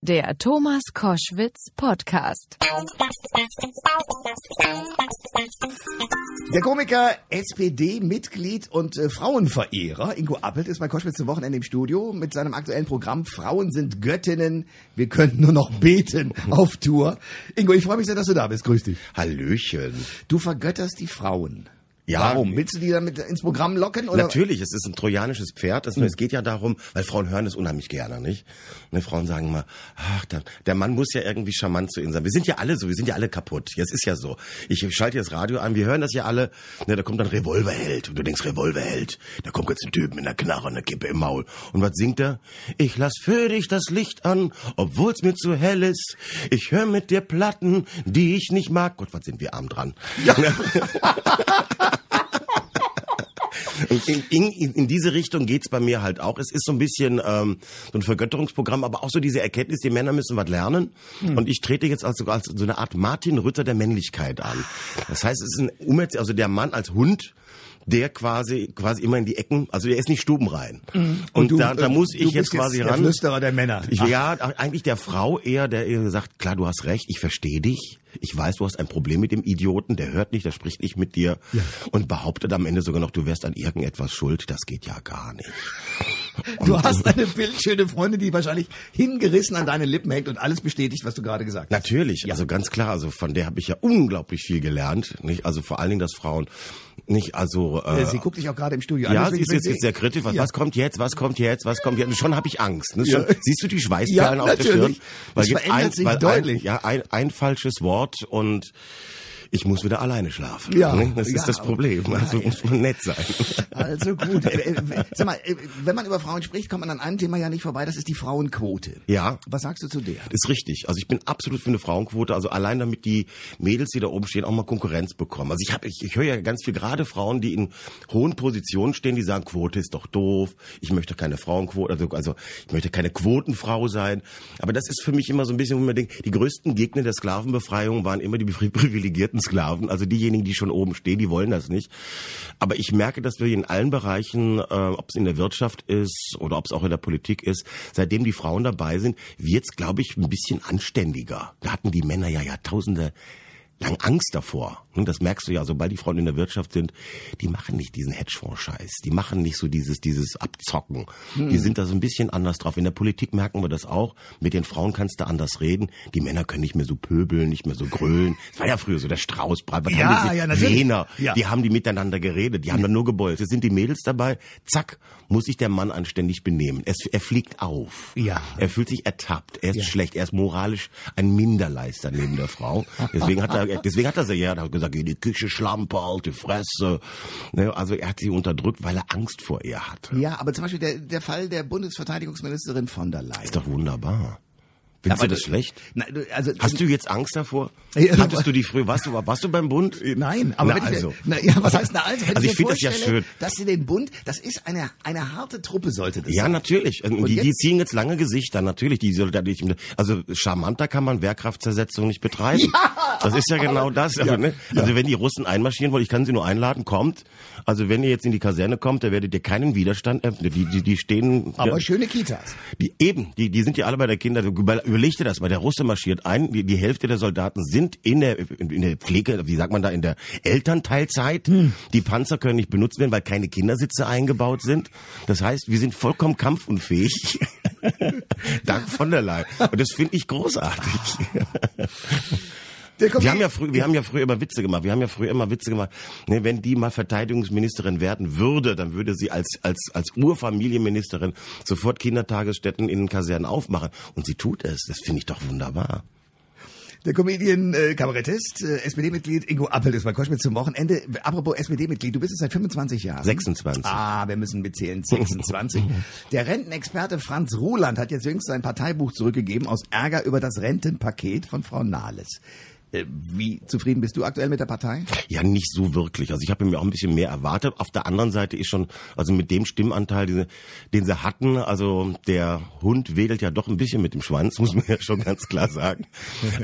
Der Thomas Koschwitz Podcast. Der Komiker, SPD-Mitglied und äh, Frauenverehrer Ingo Appelt ist bei Koschwitz zum Wochenende im Studio mit seinem aktuellen Programm Frauen sind Göttinnen, wir könnten nur noch beten auf Tour. Ingo, ich freue mich sehr, dass du da bist. Grüß dich. Hallöchen. Du vergötterst die Frauen. Ja, Warum? Willst du die damit ins Programm locken? Oder? Natürlich, es ist ein trojanisches Pferd. Es, es geht ja darum, weil Frauen hören es unheimlich gerne, nicht? Und die Frauen sagen immer, ach, der, der Mann muss ja irgendwie charmant zu ihnen sein. Wir sind ja alle so, wir sind ja alle kaputt. Jetzt ist ja so. Ich schalte das Radio an, wir hören das ja alle. Ne, da kommt dann Revolverheld. Und du denkst, Revolverheld. Da kommt jetzt ein Typ mit einer Knarre und einer Kippe im Maul. Und was singt er? Ich lass für dich das Licht an, obwohl's mir zu hell ist. Ich höre mit dir Platten, die ich nicht mag. Gott, was sind wir arm dran. Ja. In, in, in diese Richtung geht's bei mir halt auch. Es ist so ein bisschen ähm, so ein Vergötterungsprogramm, aber auch so diese Erkenntnis, die Männer müssen was lernen. Hm. Und ich trete jetzt als, als so eine Art Martin Rütter der Männlichkeit an. Das heißt, es ist ein Umerzie also der Mann als Hund der quasi quasi immer in die Ecken, also der ist nicht stubenrein. Mhm. Und, und du, da, da äh, muss ich jetzt quasi jetzt ran. Der Flüsterer der Männer. Ich, ja, eigentlich der Frau eher, der eher sagt, klar, du hast recht, ich verstehe dich. Ich weiß, du hast ein Problem mit dem Idioten, der hört nicht, der spricht nicht mit dir ja. und behauptet am Ende sogar noch, du wärst an irgendetwas schuld. Das geht ja gar nicht. Du und hast eine bildschöne Freundin, die wahrscheinlich hingerissen an deine Lippen hängt und alles bestätigt, was du gerade gesagt hast. Natürlich, ja. also ganz klar, also von der habe ich ja unglaublich viel gelernt, nicht? Also vor allen Dingen, dass Frauen nicht, also äh, sie guckt dich auch gerade im Studio an. Ja, sie ist jetzt, jetzt sehr kritisch. Was, ja. was kommt jetzt? Was kommt jetzt? Was kommt jetzt? Und schon habe ich Angst. Ne? Schon, siehst du die Schweißperlen ja, auf der Stirn? Weil das verändert ein, sich weil deutlich. Ein, ja, ein, ein falsches Wort und ich muss wieder alleine schlafen. Ja, das ist ja, das Problem. Also muss man nett sein. Also gut. Äh, äh, sag mal, äh, wenn man über Frauen spricht, kommt man an einem Thema ja nicht vorbei. Das ist die Frauenquote. Ja. Was sagst du zu der? Das ist richtig. Also ich bin absolut für eine Frauenquote. Also allein damit die Mädels, die da oben stehen, auch mal Konkurrenz bekommen. Also ich habe, ich, ich höre ja ganz viel gerade Frauen, die in hohen Positionen stehen, die sagen, Quote ist doch doof. Ich möchte keine Frauenquote, also, also ich möchte keine Quotenfrau sein. Aber das ist für mich immer so ein bisschen, wo man denkt, die größten Gegner der Sklavenbefreiung waren immer die privilegierten alten Sklaven, also diejenigen, die schon oben stehen, die wollen das nicht. Aber ich merke, dass wir in allen Bereichen, äh, ob es in der Wirtschaft ist oder ob es auch in der Politik ist, seitdem die Frauen dabei sind, wird's, glaube ich, ein bisschen anständiger. Da hatten die Männer ja Jahrtausende lang Angst davor. Und das merkst du ja, sobald die Frauen in der Wirtschaft sind, die machen nicht diesen Hedgefonds-Scheiß. Die machen nicht so dieses, dieses Abzocken. Hm. Die sind da so ein bisschen anders drauf. In der Politik merken wir das auch. Mit den Frauen kannst du anders reden. Die Männer können nicht mehr so pöbeln, nicht mehr so grölen. Das war ja früher so der Straußbrei. Was ja, ja, natürlich. Wiener, ja. die haben die miteinander geredet. Die haben dann nur gebeult. Jetzt sind die Mädels dabei. Zack, muss sich der Mann anständig benehmen. Es, er fliegt auf. Ja. Er fühlt sich ertappt. Er ist ja. schlecht. Er ist moralisch ein Minderleister neben der Frau. Deswegen hat er, deswegen hat er sie ja gesagt, geh in die Küche, Schlampe, alte Fresse. Ne, also er hat sie unterdrückt, weil er Angst vor ihr hatte. Ja, aber zum Beispiel der, der Fall der Bundesverteidigungsministerin von der Leyen. Ist doch wunderbar. Findest du das schlecht? Na, also, Hast du jetzt Angst davor? Hattest du die früher, warst du, warst du beim Bund? Nein, aber na, also. ich, na, ja, was heißt na also? Wenn also ich, ich finde das ja schön. Dass sie den Bund, das ist eine, eine harte Truppe sollte das Ja, sein. natürlich. Und die, die ziehen jetzt lange Gesichter, natürlich. Die nicht, also charmanter kann man Wehrkraftzersetzung nicht betreiben. Ja, das ist ja genau das. Ja, ne? Also wenn die Russen einmarschieren wollen, ich kann sie nur einladen, kommt. Also wenn ihr jetzt in die Kaserne kommt, da werdet ihr keinen Widerstand, äh, die, die, die stehen. Aber ja, schöne Kitas. Die eben, die, die sind ja alle bei der Kinder. Überleg dir das, bei der Russe marschiert ein, die, die Hälfte der Soldaten sind in der, in der Pflege, wie sagt man da, in der Elternteilzeit. Hm. Die Panzer können nicht benutzt werden, weil keine Kindersitze eingebaut sind. Das heißt, wir sind vollkommen kampfunfähig. Dank von der Leyen. Und das finde ich großartig. Wir haben ja früher, wir haben ja früher immer Witze gemacht. Wir haben ja früher immer Witze gemacht. Ne, wenn die mal Verteidigungsministerin werden würde, dann würde sie als als als Urfamilienministerin sofort Kindertagesstätten in den Kasernen aufmachen. Und sie tut es. Das finde ich doch wunderbar. Der Comedian, äh, Kabarettist, äh, SPD-Mitglied Ingo Appel ist bei Koschmitz zum Wochenende. Apropos SPD-Mitglied, du bist es seit 25 Jahren. 26. Ah, wir müssen mitzählen, 26. Der Rentenexperte Franz Roland hat jetzt jüngst sein Parteibuch zurückgegeben aus Ärger über das Rentenpaket von Frau Nahles. Äh, wie zufrieden bist du aktuell mit der Partei? Ja, nicht so wirklich. Also ich habe mir auch ein bisschen mehr erwartet. Auf der anderen Seite ist schon, also mit dem Stimmanteil, den, den sie hatten, also der Hund wedelt ja doch ein bisschen mit dem Schwanz, muss man ja schon ganz klar sagen.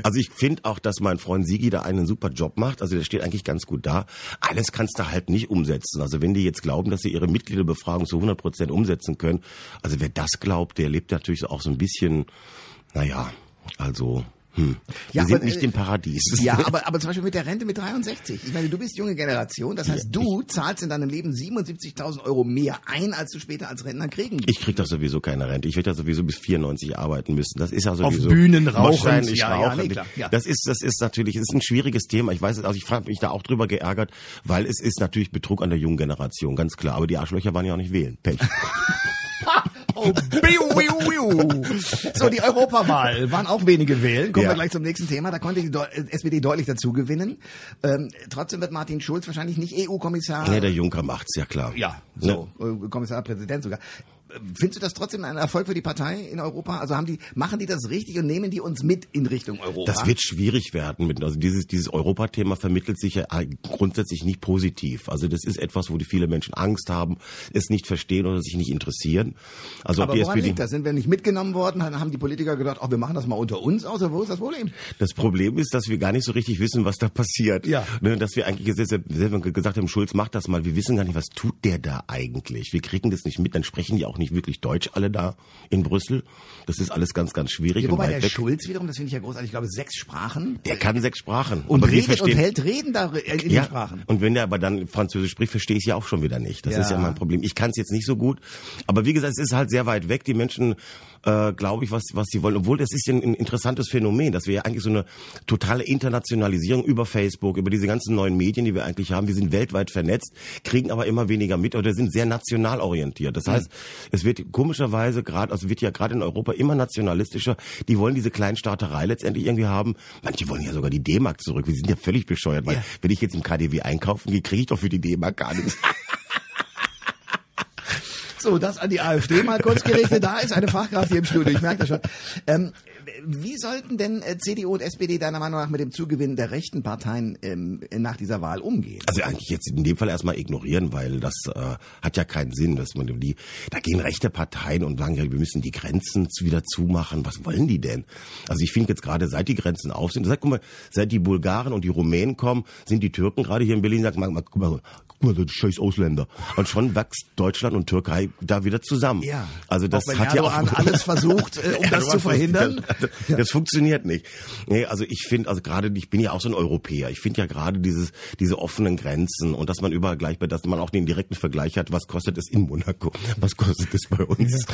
Also ich finde auch, dass mein Freund Sigi da einen super Job macht. Also der steht eigentlich ganz gut da. Alles kannst du halt nicht umsetzen. Also wenn die jetzt glauben, dass sie ihre Mitgliederbefragung zu 100 Prozent umsetzen können, also wer das glaubt, der lebt natürlich auch so ein bisschen naja, also hm. Ja, wir sind aber, nicht äh, im Paradies. Ja, aber, aber zum Beispiel mit der Rente mit 63. Ich meine, du bist junge Generation, das heißt, du zahlst in deinem Leben 77.000 Euro mehr ein, als du später als Rentner kriegen Ich krieg doch sowieso keine Rente. Ich werde ja sowieso bis 94 arbeiten müssen. Das ist ja sowieso Bühnen rauchend. wahrscheinlich Ja, ja, rauchend. nee, klar, ja. Das ist das ist natürlich ist ein schwieriges Thema. Ich weiß, es, also ich habe mich da auch drüber geärgert, weil es ist natürlich Betrug an der jungen Generation, ganz klar. Aber die Arschlöcher waren ja auch nicht wählen. Pech. Oh, biu, biu. So, die Europawahl waren auch wenige wählen. Kommen Ja. wir gleich zum nächsten Thema. Da konnte die äh, SPD deutlich dazu gewinnen. Ähm, trotzdem wird Martin Schulz wahrscheinlich nicht EU-Kommissar. Nee, der Juncker macht's ja klar. Ja, Ne? so, äh, Kommissar, Präsident sogar. Findest du das trotzdem ein Erfolg für die Partei in Europa? Also haben die, machen die das richtig und nehmen die uns mit in Richtung Europa? Das wird schwierig werden. Mit, also dieses, dieses Europathema vermittelt sich ja grundsätzlich nicht positiv. Also das ist etwas, wo die viele Menschen Angst haben, es nicht verstehen oder sich nicht interessieren. Also ob Aber die woran SPD, liegt das? Sind wir nicht mitgenommen worden? Dann haben die Politiker gedacht, oh, wir machen das mal unter uns aus. Oder wo ist das Problem? Das Problem ist, dass wir gar nicht so richtig wissen, was da passiert. Ja. Ne, dass wir eigentlich gesagt haben, Schulz, mach das mal. Wir wissen gar nicht, was tut der da eigentlich. Wir kriegen das nicht mit. Dann sprechen die auch nicht wirklich Deutsch alle da in Brüssel. Das ist alles ganz, ganz schwierig. Ja, und wobei der weg. Schulz wiederum, das finde ich ja großartig, ich glaube sechs Sprachen. Der kann sechs Sprachen. Und aber redet und verstehen- hält Reden da in den ja, Sprachen. und wenn der aber dann Französisch spricht, verstehe ich es ja auch schon wieder nicht. Das Ja. ist ja mein Problem. Ich kann es jetzt nicht so gut. Aber wie gesagt, es ist halt sehr weit weg. Die Menschen, äh, glaube ich, was, was sie wollen. Obwohl, das ist ja ein, ein interessantes Phänomen, dass wir ja eigentlich so eine totale Internationalisierung über Facebook, über diese ganzen neuen Medien, die wir eigentlich haben. Wir sind weltweit vernetzt, kriegen aber immer weniger mit oder sind sehr national orientiert. Das heißt, es wird komischerweise gerade, also wird ja gerade in Europa immer nationalistischer. Die wollen diese Kleinstaaterei letztendlich irgendwie haben. Manche wollen ja sogar die D-Mark zurück. Wir sind ja völlig bescheuert, weil Ja. wenn ich jetzt im KDW einkaufen gehe, kriege ich doch für die D-Mark gar nichts. So, das an die AfD mal kurz gerichtet. Da ist eine Fachkraft hier im Studio, ich merke das schon. Ähm, wie sollten denn äh, CDU und SPD deiner Meinung nach mit dem Zugewinn der rechten Parteien ähm, nach dieser Wahl umgehen? Also eigentlich jetzt in dem Fall erstmal ignorieren, weil das äh, hat ja keinen Sinn, dass man die, da gehen rechte Parteien und sagen, ja, wir müssen die Grenzen wieder zumachen. Was wollen die denn? Also ich finde jetzt gerade, seit die Grenzen auf sind, seit, guck mal, seit die Bulgaren und die Rumänen kommen, sind die Türken gerade hier in Berlin, sagen, mal, mal, guck mal, guck mal, die scheiß Ausländer. Und schon wächst Deutschland und Türkei da wieder zusammen. Ja. Also das hat ja auch alles versucht, äh, um das zu verhindern. Das, das funktioniert nicht. Nee, also ich finde, also gerade, ich bin ja auch so ein Europäer. Ich finde ja gerade dieses, diese offenen Grenzen und dass man überall gleich, dass man auch den direkten Vergleich hat, was kostet es in Monaco, was kostet es bei uns.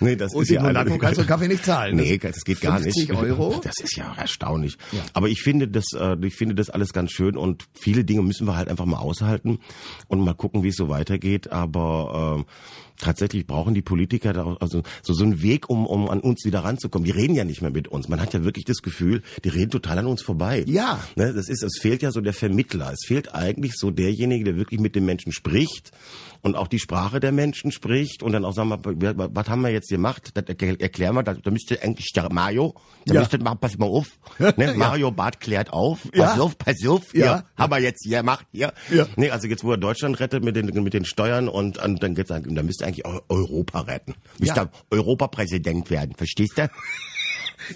Nee, das Und ist ja Monaco kannst du Kaffee nicht zahlen. Nee, das geht gar nicht. 50 Euro? Das ist ja erstaunlich. Aber ich finde das, äh, ich finde das alles ganz schön und viele Dinge müssen wir halt einfach mal aushalten und mal gucken, wie es so weitergeht. Aber ähm, tatsächlich brauchen die Politiker da also so, so einen Weg, um, um an uns wieder ranzukommen. Die reden ja nicht mehr mit uns. Man hat ja wirklich das Gefühl, die reden total an uns vorbei. Ja. Ne, das ist, es fehlt ja so der Vermittler. Es fehlt eigentlich so derjenige, der wirklich mit den Menschen spricht und auch die Sprache der Menschen spricht und dann auch sagen wir, was haben wir jetzt gemacht? Das erklär- erklären wir, da, da müsste eigentlich der Mario, da Ja. müsste pass mal auf, ne? Mario Barth klärt auf, pass Ja. auf, pass auf, Ja. ja. haben wir jetzt hier gemacht, hier. Ja. Nee, also jetzt, wo er Deutschland rettet mit den, mit den Steuern und, und dann geht's eigentlich, dann müsste eigentlich Eu- Europa retten. Müsste Ja. ja. Europapräsident werden, verstehst du?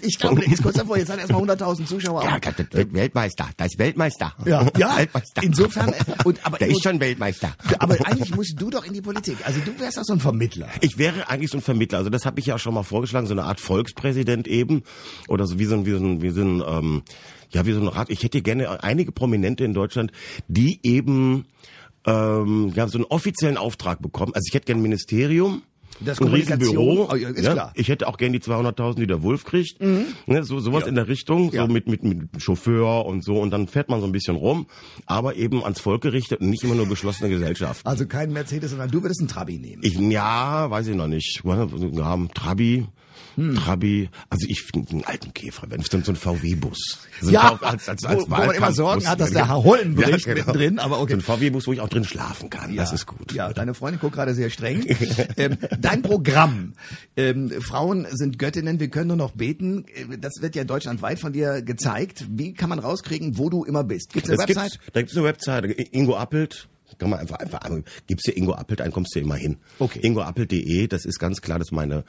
Ich glaube, ist kurz davor, jetzt hat er erstmal 100.000 Zuschauer. Ja, das, Weltmeister, das ist Weltmeister. ja, ja. Weltmeister. insofern, äh, und, aber, Der ist schon Weltmeister. aber eigentlich musst du doch in die Politik. Also du wärst doch so ein Vermittler. Ich wäre eigentlich so ein Vermittler. Also das habe ich ja auch schon mal vorgeschlagen, so eine Art Volkspräsident eben oder so wie so ein wie so ein wie so ein ähm, ja wie so ein Rat. Ich hätte gerne einige Prominente in Deutschland, die eben ähm, ja so einen offiziellen Auftrag bekommen. Also ich hätte gerne ein Ministerium. Das Riesenbüro. Oh, ja, ist ja. klar. Ich hätte auch gerne die 200.000, die der Wolf kriegt. Ne, so sowas in der Richtung, Ja. so mit, mit mit Chauffeur und so und dann fährt man so ein bisschen rum, aber eben ans Volk gerichtet und nicht immer nur geschlossene Gesellschaft. Also kein Mercedes, sondern du würdest einen Trabi nehmen. Ich, ja, weiß ich noch nicht. Wir haben Trabi, Hm. Trabi, also ich finde einen alten Käfer, wenn so ein VW-Bus. So Ja, V- als, als, als wo- wo man immer. Sorgen hat, dass der Herr Hollen bricht Ja, genau. mittendrin, aber okay. So ein VW-Bus, wo ich auch drin schlafen kann, das ist gut. Ja, deine Freundin guckt gerade sehr streng. ähm, dein Programm, ähm, Frauen sind Göttinnen, wir können nur noch beten, äh, das wird ja deutschlandweit von dir gezeigt. Wie kann man rauskriegen, wo du immer bist? Gibt es eine Es Website? Gibt, da gibt es eine Website, Ingo Appelt. Kann man einfach, einfach, gibst du Ingo Appelt ein, kommst du immer hin. Okay. Ingoappelt.de, das ist ganz klar, das ist meine,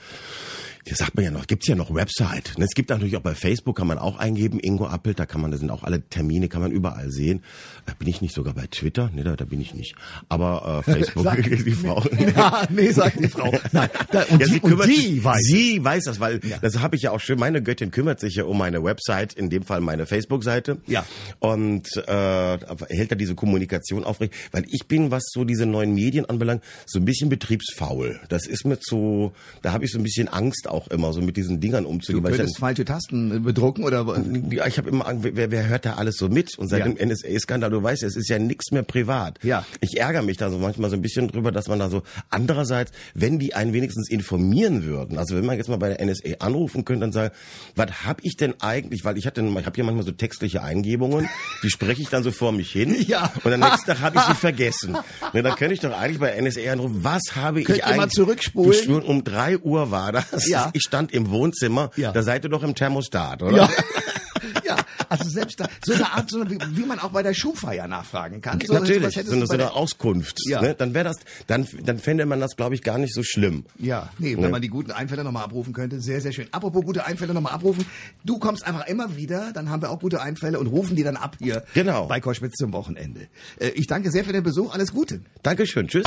das sagt man ja noch, gibt's ja noch Website. Ne, Es gibt natürlich auch bei Facebook, kann man auch eingeben, Ingo Appelt, da kann man, da sind auch alle Termine, kann man überall sehen. Äh, Bin ich nicht sogar bei Twitter? Nee, da, da bin ich nicht. Aber äh, Facebook, Sag- die Frau. Ja, nee, sagt die Frau. Nein, da, und, ja, die, sie kümmert und die weiß. sie weiß das, weil das habe ich ja auch schön. Meine Göttin kümmert sich ja um meine Website, in dem Fall meine Facebook-Seite. Ja. Und äh, hält da diese Kommunikation aufrecht, weil ich bin, was so diese neuen Medien anbelangt, so ein bisschen betriebsfaul. Das ist mir zu, da habe ich so ein bisschen Angst auch immer, so mit diesen Dingern Du umzugehen. ich könntest falsche Tasten äh, bedrucken oder ja, ich habe immer Angst, wer, wer hört da alles so mit? Und seit Ja. dem NSA-Skandal, du weißt, ja, es ist ja nichts mehr privat. Ja. Ich ärgere mich da so manchmal so ein bisschen drüber, dass man da so andererseits, wenn die einen wenigstens informieren würden, also wenn man jetzt mal bei der NSA anrufen könnte und sagen, was hab ich denn eigentlich, weil ich hatte, ich habe ja manchmal so textliche Eingebungen, die spreche ich dann so vor mich hin Ja. und am nächsten Tag habe ich sie vergessen. Ne, dann könnte ich doch eigentlich bei NSA anrufen, was habe Könnt ich ihr mal eigentlich... zurückspulen? Schon Um drei Uhr war das. Ja. Ich stand im Wohnzimmer, Ja. da seid ihr doch im Thermostat, oder? Ja. also selbst da, so eine Art, so wie, wie man auch bei der Schuhfeier nachfragen kann. So, Natürlich, was hättest so eine, so eine Auskunft. Ja. Ne? Dann wäre das, dann, dann fände man das, glaube ich, gar nicht so schlimm. Ja, nee, wenn Ne? man die guten Einfälle nochmal abrufen könnte, sehr, sehr schön. Apropos gute Einfälle nochmal abrufen, du kommst einfach immer wieder, dann haben wir auch gute Einfälle und rufen die dann ab hier Genau. bei Koschwitz zum Wochenende. Äh, ich danke sehr für den Besuch, alles Gute. Dankeschön, tschüss.